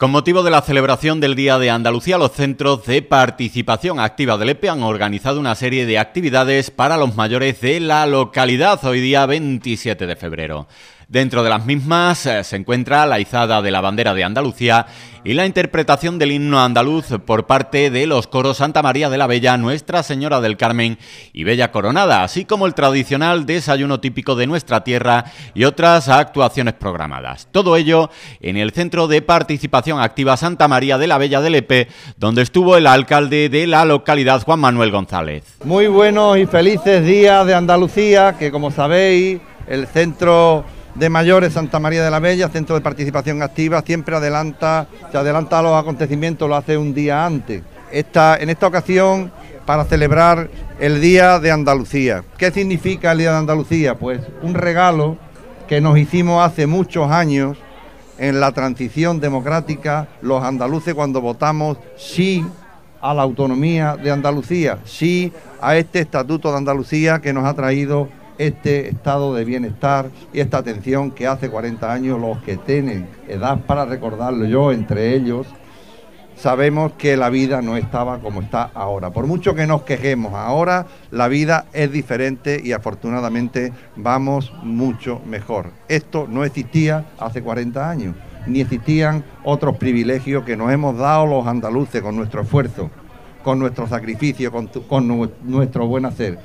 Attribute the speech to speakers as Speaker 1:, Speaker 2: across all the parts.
Speaker 1: Con motivo de la celebración del Día de Andalucía, los centros de participación activa del EPE han organizado una serie de actividades para los mayores de la localidad, hoy día 27 de febrero. Dentro de las mismas eh, se encuentra la izada de la bandera de Andalucía y la interpretación del himno andaluz por parte de los coros Santa María de la Bella, Nuestra Señora del Carmen y Bella Coronada, así como el tradicional desayuno típico de nuestra tierra y otras actuaciones programadas. Todo ello en el Centro de Participación Activa Santa María de la Bella del Epe, donde estuvo el alcalde de la localidad, Juan Manuel González.
Speaker 2: Muy buenos y felices días de Andalucía, que como sabéis, el centro de mayores Santa María de la Bella, centro de participación activa, siempre adelanta, se adelanta a los acontecimientos, lo hace un día antes. Esta, en esta ocasión, para celebrar el Día de Andalucía. ¿Qué significa el Día de Andalucía? Pues un regalo que nos hicimos hace muchos años en la transición democrática, los andaluces cuando votamos sí a la autonomía de Andalucía, sí a este Estatuto de Andalucía que nos ha traído este estado de bienestar y esta atención que hace 40 años los que tienen edad para recordarlo, yo entre ellos, sabemos que la vida no estaba como está ahora. Por mucho que nos quejemos ahora, la vida es diferente y afortunadamente vamos mucho mejor. Esto no existía hace 40 años, ni existían otros privilegios que nos hemos dado los andaluces con nuestro esfuerzo, con nuestro sacrificio, con, nuestro buen hacer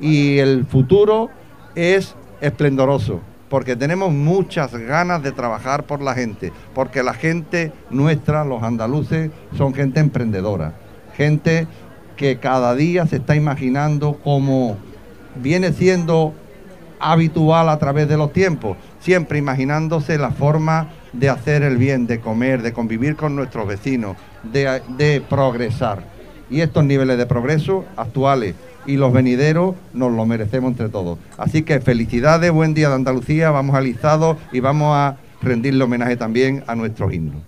Speaker 2: y el futuro es esplendoroso, porque tenemos muchas ganas de trabajar por la gente, porque la gente nuestra, los andaluces, son gente emprendedora, gente que cada día se está imaginando como viene siendo habitual a través de los tiempos, siempre imaginándose la forma de hacer el bien, de comer, de convivir con nuestros vecinos, de, de progresar. Y estos niveles de progreso actuales y los venideros nos lo merecemos entre todos. Así que felicidades, buen día de Andalucía, vamos alistados y vamos a rendirle homenaje también a nuestros himnos.